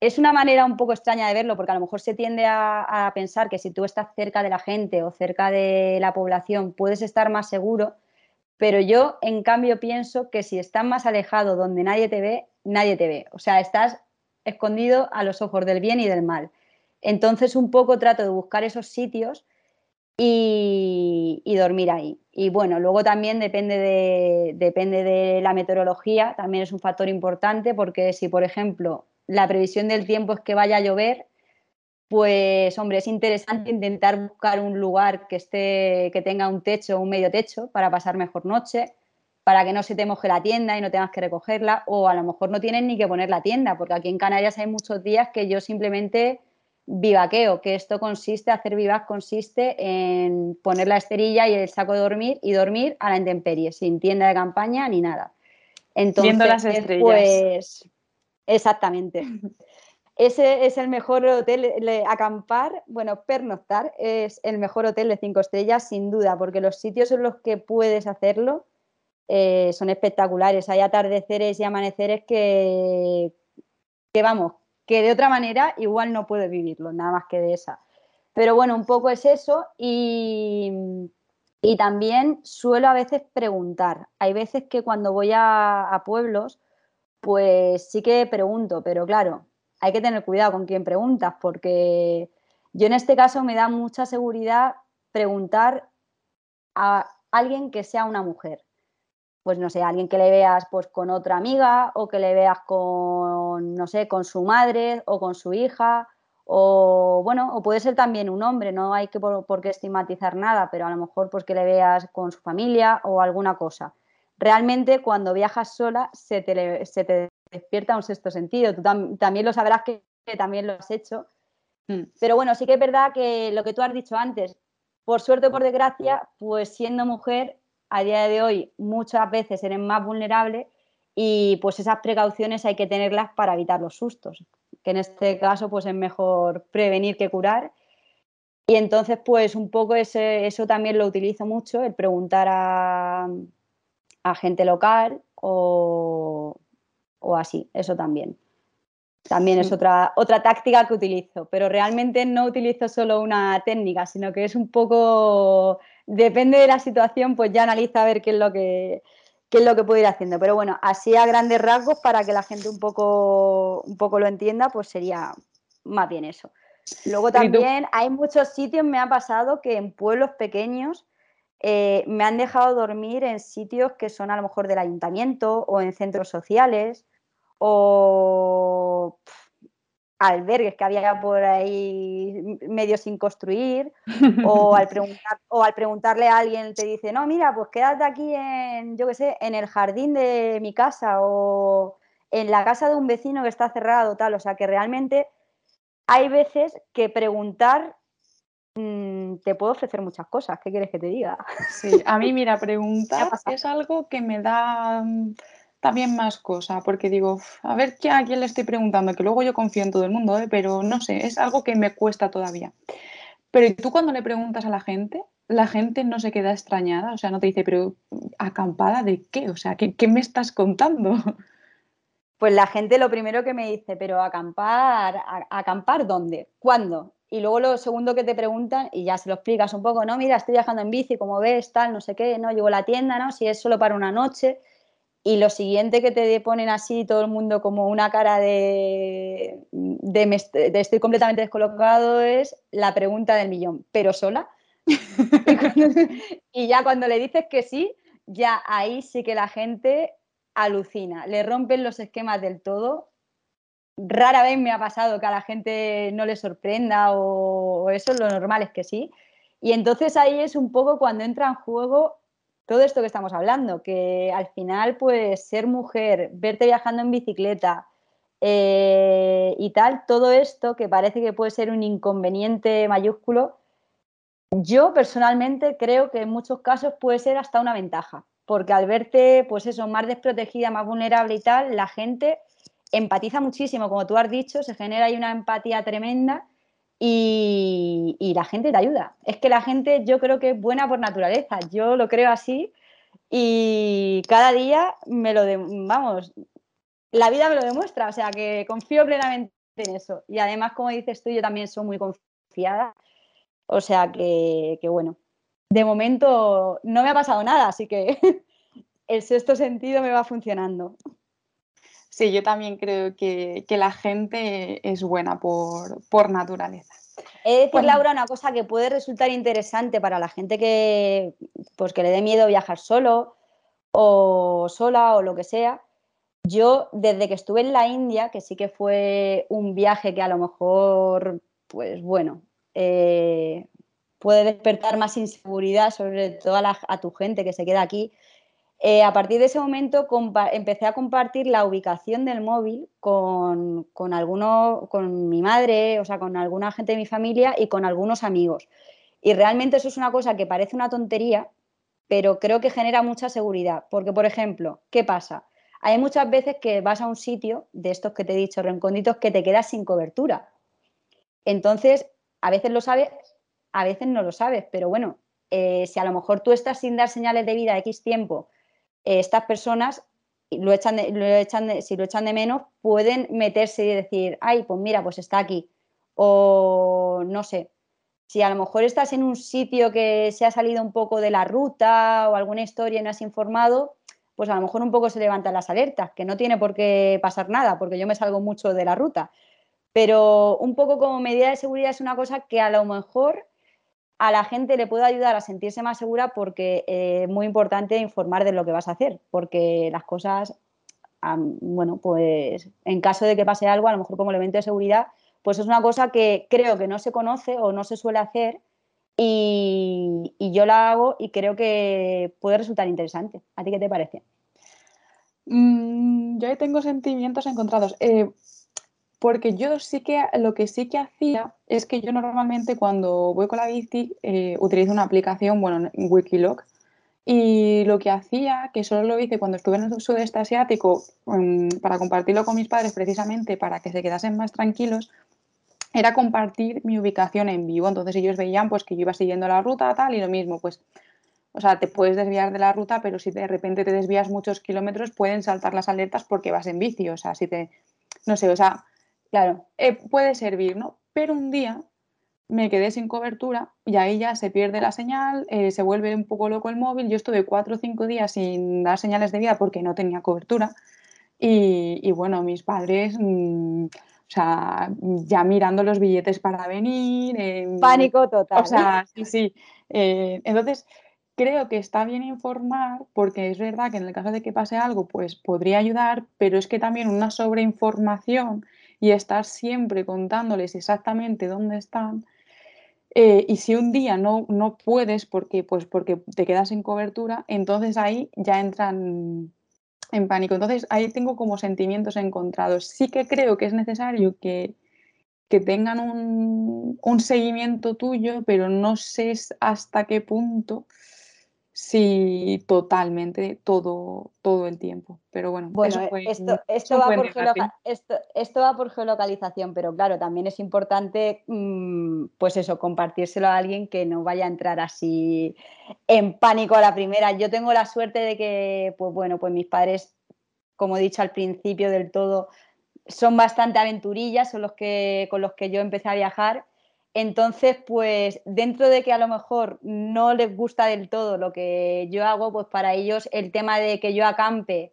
es una manera un poco extraña de verlo porque a lo mejor se tiende a, pensar que si tú estás cerca de la gente o cerca de la población puedes estar más seguro, pero yo en cambio pienso que si estás más alejado donde nadie te ve, nadie te ve. O sea, estás escondido a los ojos del bien y del mal. Entonces un poco trato de buscar esos sitios y, dormir ahí. Y bueno, luego también depende de, depende de la meteorología, también es un factor importante porque si, por ejemplo, la previsión del tiempo es que vaya a llover, pues hombre, es interesante intentar buscar un lugar que esté, que tenga un techo, un medio techo, para pasar mejor noche, para que no se te moje la tienda y no tengas que recogerla, o a lo mejor no tienes ni que poner la tienda, porque aquí en Canarias hay muchos días que yo simplemente vivaqueo, que esto consiste, hacer vivac consiste en poner la esterilla y el saco de dormir y dormir a la intemperie, sin tienda de campaña ni nada. Entonces, Viendo las estrellas. Pues, Exactamente. Ese es el mejor hotel, acampar, bueno, pernoctar es el mejor hotel de cinco estrellas, sin duda, porque los sitios en los que puedes hacerlo eh, son espectaculares. Hay atardeceres y amaneceres que, que, vamos, que de otra manera igual no puedes vivirlo, nada más que de esa. Pero bueno, un poco es eso y, y también suelo a veces preguntar. Hay veces que cuando voy a pueblos, pues sí que pregunto, pero claro, hay que tener cuidado con quién preguntas, porque yo en este caso me da mucha seguridad preguntar a alguien que sea una mujer. Pues no sé, alguien que le veas pues con otra amiga o que le veas con, no sé, con su madre o con su hija o bueno, o puede ser también un hombre, no hay que por, qué estigmatizar nada, pero a lo mejor pues que le veas con su familia o alguna cosa realmente cuando viajas sola se te, despierta un sexto sentido. Tú también lo sabrás que, también lo has hecho. Mm. Pero bueno, sí que es verdad que lo que tú has dicho antes, por suerte o por desgracia, pues siendo mujer, a día de hoy muchas veces eres más vulnerable y pues esas precauciones hay que tenerlas para evitar los sustos, que en este caso pues es mejor prevenir que curar. Y entonces pues un poco eso también lo utilizo mucho, el preguntar a, a gente local o, o así, eso también. También es otra, otra táctica que utilizo, pero realmente no utilizo solo una técnica, sino que es un poco, depende de la situación, pues ya analiza a ver qué es lo que, qué es lo que puedo ir haciendo. Pero bueno, así a grandes rasgos, para que la gente un poco, un poco lo entienda, pues sería más bien eso. Luego también hay muchos sitios, me ha pasado que en pueblos pequeños eh, me han dejado dormir en sitios que son a lo mejor del ayuntamiento o en centros sociales o albergues que había por ahí medio sin construir, o al, preguntar, o al preguntarle a alguien te dice, no, mira, pues quédate aquí en, yo qué sé, en el jardín de mi casa o en la casa de un vecino que está cerrado, tal. O sea que realmente hay veces que preguntar mm, te puede ofrecer muchas cosas. ¿Qué quieres que te diga? Sí, a mí, mira, preguntar es algo que me da mm, también más cosa, porque digo, a ver ¿qué, a quién le estoy preguntando, que luego yo confío en todo el mundo, ¿eh? pero no sé, es algo que me cuesta todavía. Pero tú cuando le preguntas a la gente, la gente no se queda extrañada, o sea, no te dice, pero acampada de qué, o sea, ¿qué, me estás contando? Pues la gente lo primero que me dice, pero acampar, acampar dónde, cuándo. Y luego lo segundo que te preguntan, y ya se lo explicas un poco, no, mira, estoy viajando en bici, como ves, tal, no sé qué, no, llevo la tienda, ¿no? Si es solo para una noche. Y lo siguiente que te ponen así todo el mundo como una cara de, de, estoy completamente descolocado es la pregunta del millón, pero sola. y, ya cuando le dices que sí, ya ahí sí que la gente alucina, le rompen los esquemas del todo. Rara vez me ha pasado que a la gente no le sorprenda o, eso, lo normal es que sí. Y entonces ahí es un poco cuando entra en juego todo esto que estamos hablando, que al final, pues ser mujer, verte viajando en bicicleta eh, y tal, todo esto que parece que puede ser un inconveniente mayúsculo, yo personalmente creo que en muchos casos puede ser hasta una ventaja, porque al verte, pues eso, más desprotegida, más vulnerable y tal, la gente empatiza muchísimo, como tú has dicho, se genera ahí una empatía tremenda y, la gente te ayuda. Es que la gente yo creo que es buena por naturaleza, yo lo creo así y cada día me lo, vamos, la vida me lo demuestra, o sea que confío plenamente en eso. Y además, como dices tú, yo también soy muy confiada, o sea que, bueno, de momento no me ha pasado nada, así que el sexto sentido me va funcionando. Sí, yo también creo que, la gente es buena por, naturaleza. He de decir, Laura, una cosa que puede resultar interesante para la gente que, pues, que le dé miedo viajar solo o sola o lo que sea. Yo, desde que estuve en la India, que sí que fue un viaje que a lo mejor, pues bueno, eh, puede despertar más inseguridad, sobre todo a tu gente que se queda aquí, eh, a partir de ese momento empecé a compartir la ubicación del móvil con, con, con mi madre, o sea, con alguna gente de mi familia y con algunos amigos. Y realmente eso es una cosa que parece una tontería, pero creo que genera mucha seguridad. Porque, por ejemplo, ¿qué pasa? Hay muchas veces que vas a un sitio de estos que te he dicho, recónditos, que te quedas sin cobertura. Entonces, a veces lo sabes, a veces no lo sabes, pero bueno, eh, si a lo mejor tú estás sin dar señales de vida X tiempo estas personas lo echan echan si lo echan de menos, pueden meterse y decir, ay, pues mira, pues está aquí. O no sé, si a lo mejor estás en un sitio que se ha salido un poco de la ruta o alguna historia y no has informado, pues a lo mejor un poco se levantan las alertas, que no tiene por qué pasar nada, porque yo me salgo mucho de la ruta. Pero un poco como medida de seguridad es una cosa que a lo mejor a la gente le puede ayudar a sentirse más segura porque eh, es muy importante informar de lo que vas a hacer, porque las cosas, bueno, pues en caso de que pase algo, a lo mejor como elemento de seguridad, pues es una cosa que creo que no se conoce o no se suele hacer y, yo la hago y creo que puede resultar interesante. ¿A ti qué te parece? Mm, yo tengo sentimientos encontrados. Eh, porque yo sí que lo que sí que hacía es que yo normalmente cuando voy con la bici eh, utilizo una aplicación, bueno, Wikiloc, y lo que hacía, que solo lo hice cuando estuve en el sudeste asiático, mm, para compartirlo con mis padres precisamente para que se quedasen más tranquilos, era compartir mi ubicación en vivo. Entonces ellos veían pues que yo iba siguiendo la ruta tal y lo mismo, pues, o sea, te puedes desviar de la ruta, pero si de repente te desvías muchos kilómetros pueden saltar las alertas porque vas en bici, o sea, si te, no sé, o sea, claro, eh, puede servir, ¿no? Pero un día me quedé sin cobertura y ahí ya se pierde la señal, eh, se vuelve un poco loco el móvil. Yo estuve cuatro o cinco días sin dar señales de vida porque no tenía cobertura. Y, bueno, mis padres, mm, o sea, ya mirando los billetes para venir. Em, Pánico total. O sea, sí, sí. Eh, entonces, creo que está bien informar porque es verdad que en el caso de que pase algo, pues podría ayudar, pero es que también una sobreinformación y estar siempre contándoles exactamente dónde están, eh, y si un día no, no puedes porque, pues porque te quedas sin cobertura, entonces ahí ya entran en pánico. Entonces ahí tengo como sentimientos encontrados. Sí que creo que es necesario que, que tengan un, un, seguimiento tuyo, pero no sé hasta qué punto Sí, totalmente, todo, todo el tiempo. Pero bueno, bueno esto, esto, va por esto, va por geolocalización, pero claro, también es importante, mm, pues eso, compartírselo a alguien que no vaya a entrar así en pánico a la primera. Yo tengo la suerte de que, pues bueno, pues mis padres, como he dicho al principio del todo, son bastante aventurillas, son los que con los que yo empecé a viajar entonces, pues dentro de que a lo mejor no les gusta del todo lo que yo hago, pues para ellos el tema de que yo acampe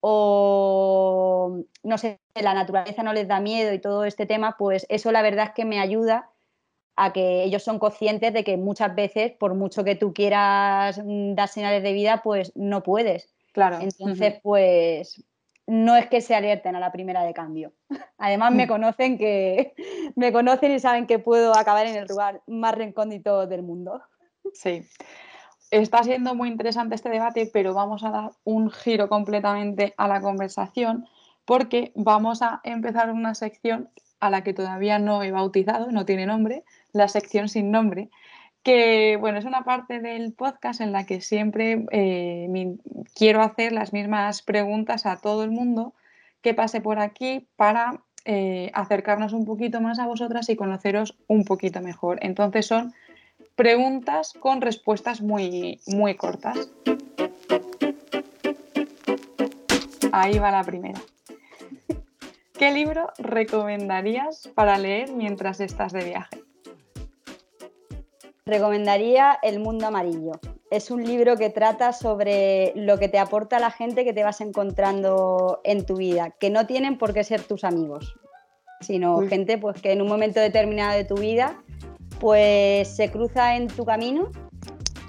o no sé, la naturaleza no les da miedo y todo este tema, pues eso la verdad es que me ayuda a que ellos son conscientes de que muchas veces, por mucho que tú quieras mm, dar señales de vida, pues no puedes. Claro. Entonces, pues no es que se alerten a la primera de cambio. Además me mm. conocen que me conocen y saben que puedo acabar en el lugar más recóndito del mundo. Sí. Está siendo muy interesante este debate, pero vamos a dar un giro completamente a la conversación porque vamos a empezar una sección a la que todavía no he bautizado, no tiene nombre, la sección sin nombre, que bueno, es una parte del podcast en la que siempre eh, quiero hacer las mismas preguntas a todo el mundo que pase por aquí para eh, acercarnos un poquito más a vosotras y conoceros un poquito mejor. Entonces son preguntas con respuestas muy, muy cortas. Ahí va la primera. ¿Qué libro recomendarías para leer mientras estás de viaje? Recomendaría El Mundo Amarillo. Es un libro que trata sobre lo que te aporta la gente que te vas encontrando en tu vida, que no tienen por qué ser tus amigos, sino gente pues, que en un momento determinado de tu vida pues, se cruza en tu camino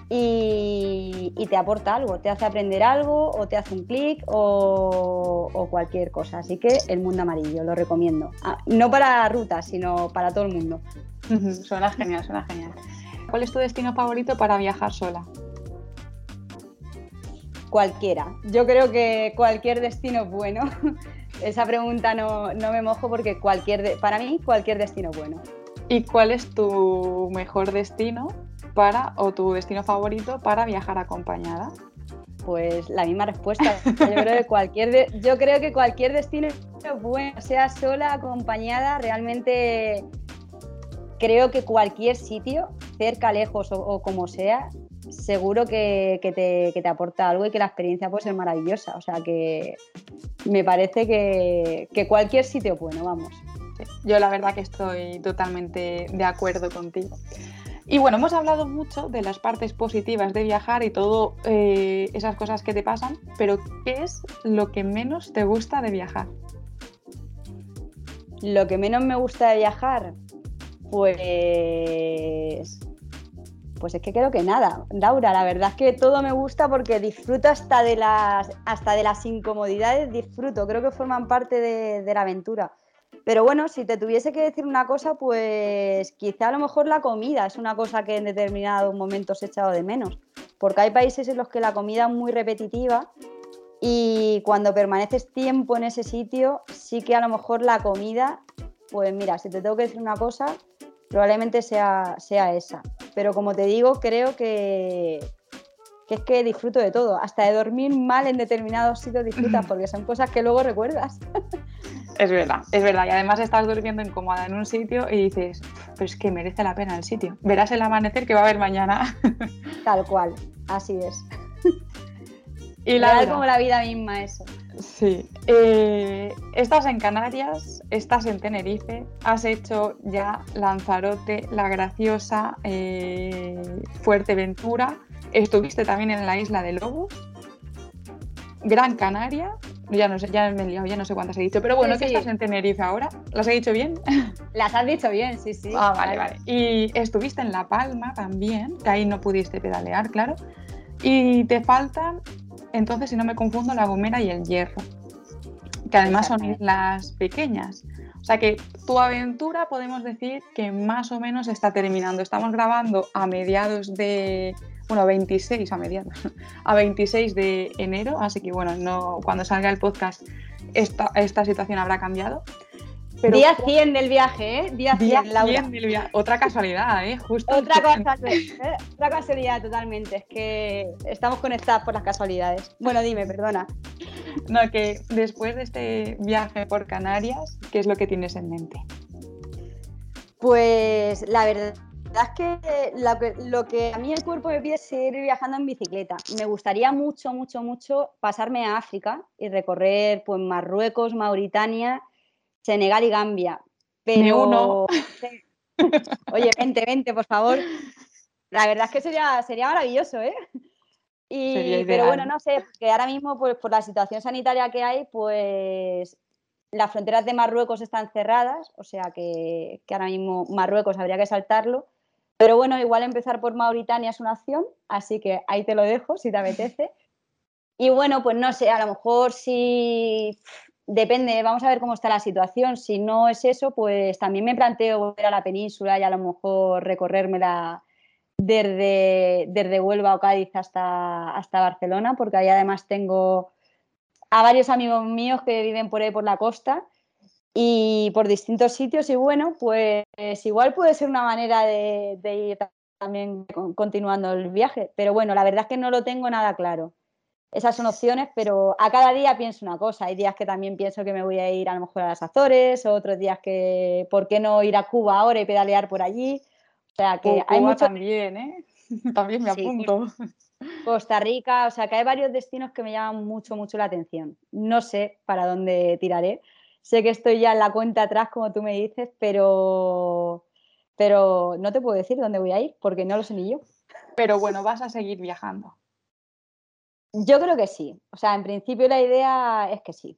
y, te aporta algo, te hace aprender algo o te hace un clic o, cualquier cosa. Así que El Mundo Amarillo, lo recomiendo. Ah, no para rutas, sino para todo el mundo. suena genial, suena genial. ¿Cuál es tu destino favorito para viajar sola? Cualquiera. Yo creo que cualquier destino es bueno. Esa pregunta no, me mojo porque cualquier para mí cualquier destino es bueno. ¿Y cuál es tu mejor destino para o tu destino favorito para viajar acompañada? Pues la misma respuesta. Yo creo que cualquier, yo creo que cualquier destino es bueno, sea sola, acompañada, realmente creo que cualquier sitio, cerca, lejos o, como sea, seguro que, te, aporta algo y que la experiencia puede ser maravillosa. O sea que me parece que, cualquier sitio bueno, vamos. Yo la verdad que estoy totalmente de acuerdo contigo. Y bueno, hemos hablado mucho de las partes positivas de viajar y todo eh, esas cosas que te pasan, pero ¿qué es lo que menos te gusta de viajar? Lo que menos me gusta de viajar, pues. Pues es que creo que nada, Laura, la verdad es que todo me gusta porque disfruto hasta de las, hasta de las incomodidades, disfruto, creo que forman parte de, la aventura. Pero bueno, si te tuviese que decir una cosa, pues quizá a lo mejor la comida es una cosa que en determinados momentos he echado de menos. Porque hay países en los que la comida es muy repetitiva Y cuando permaneces tiempo en ese sitio, sí que a lo mejor la comida, pues mira, si te tengo que decir una cosa, probablemente sea, sea esa. Pero como te digo, creo que, que es que disfruto de todo. Hasta de dormir mal en determinados sitios disfrutas porque son cosas que luego recuerdas. Es verdad, es verdad. Y además estás durmiendo incómoda en un sitio y dices, pues que merece la pena el sitio. Verás el amanecer que va a haber mañana. Tal cual, así es. Y la como la vida misma eso. Sí. Eh, estás en Canarias, estás en Tenerife, has hecho ya Lanzarote, La Graciosa, eh, Fuerteventura, estuviste también en la isla de Lobos, Gran Canaria, ya no sé, ya me he liado, ya no sé cuántas he dicho, pero bueno, que estás en Tenerife ahora, ¿las he dicho bien? Las has dicho bien, sí, sí. Ah, vale, vale. Y estuviste en La Palma también, que ahí no pudiste pedalear, claro. Y te faltan entonces, si no me confundo, La Gomera y El Hierro, que además son islas pequeñas. O sea que tu aventura podemos decir que más o menos está terminando. Estamos grabando a mediados de, bueno, 26 a mediados, a 26 de enero, así que bueno, no, cuando salga el podcast esta, esta situación habrá cambiado. Día 100 del viaje, ¿eh? Día 100, Laura. del viaje. Otra casualidad, ¿eh? Justo Otra, casualidad, ¿eh? Otra casualidad, totalmente. Es que estamos conectadas por las casualidades. Bueno, dime, perdona. No, que después de este viaje por Canarias, ¿qué es lo que tienes en mente? Pues la verdad es que lo, que lo, que a mí el cuerpo me pide es seguir viajando en bicicleta. Me gustaría mucho, mucho, mucho pasarme a África y recorrer pues Marruecos, Mauritania Senegal y Gambia. Pero uno. Oye, vente, vente, por favor. La verdad es que sería, sería maravilloso, ¿eh? Y, pero bueno, no sé, que ahora mismo, pues por la situación sanitaria que hay, pues las fronteras de Marruecos están cerradas, o sea que, que, ahora mismo Marruecos habría que saltarlo. Pero bueno, igual empezar por Mauritania es una opción, así que ahí te lo dejo si te apetece. Y bueno, pues no sé, a lo mejor si depende, vamos a ver cómo está la situación. Si no es eso, pues también me planteo volver a la península y a lo mejor recorrérmela desde, desde Huelva o Cádiz hasta, hasta Barcelona, porque ahí además tengo a varios amigos míos que viven por ahí por la costa y por distintos sitios. Y bueno, pues igual puede ser una manera de ir también continuando el viaje, pero bueno, la verdad es que no lo tengo nada claro esas son opciones, pero a cada día pienso una cosa. Hay días que también pienso que me voy a ir a lo mejor a las Azores, otros días que, ¿por qué no ir a Cuba ahora y pedalear por allí? O sea que hay mucho... también, ¿eh? También me apunto. Costa Rica, o sea que hay varios destinos que me llaman mucho, mucho la atención. No sé para dónde tiraré. Sé que estoy ya en la cuenta atrás, como tú me dices, pero, pero no te puedo decir dónde voy a ir porque no lo sé ni yo. Pero bueno, vas a seguir viajando. Yo creo que sí. O sea, en principio la idea es que sí.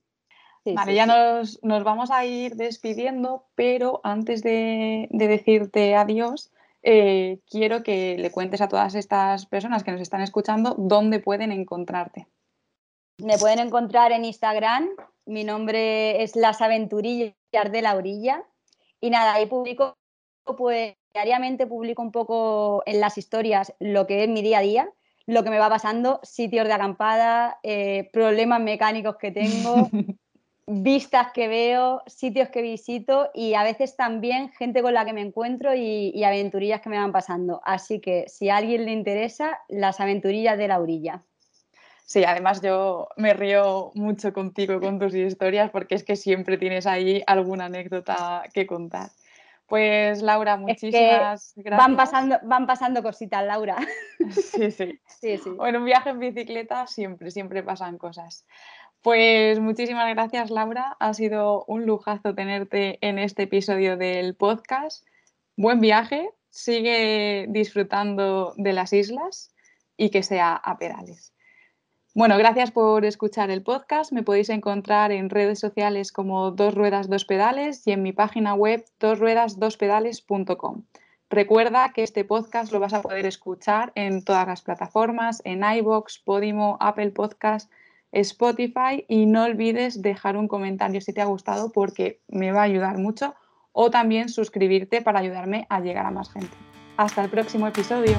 vale, ya Nos, vamos a ir despidiendo, pero antes de, decirte adiós, eh, quiero que le cuentes a todas estas personas que nos están escuchando dónde pueden encontrarte. Me pueden encontrar en Instagram. Mi nombre es Las Aventurillas de la Orilla. Y nada, ahí publico, pues diariamente publico un poco en las historias lo que es mi día a día lo que me va pasando, sitios de acampada, eh, problemas mecánicos que tengo, vistas que veo, sitios que visito y a veces también gente con la que me encuentro y, aventurillas que me van pasando. Así que si a alguien le interesa, las aventurillas de la orilla. Sí, además yo me río mucho contigo con tus historias porque es que siempre tienes ahí alguna anécdota que contar. Pues Laura, muchísimas gracias. Van pasando, van pasando cositas, Laura. Sí, sí. sí, sí. Bueno, un viaje en bicicleta siempre, siempre pasan cosas. Pues muchísimas gracias, Laura. Ha sido un lujazo tenerte en este episodio del podcast. Buen viaje, sigue disfrutando de las islas y que sea a pedales. Bueno, gracias por escuchar el podcast. Me podéis encontrar en redes sociales como Dos Ruedas, Dos Pedales y en mi página web dosruedasdospedales.com. Recuerda que este podcast lo vas a poder escuchar en todas las plataformas, en iBox, Podimo, Apple Podcast, Spotify y no olvides dejar un comentario si te ha gustado porque me va a ayudar mucho o también suscribirte para ayudarme a llegar a más gente. Hasta el próximo episodio.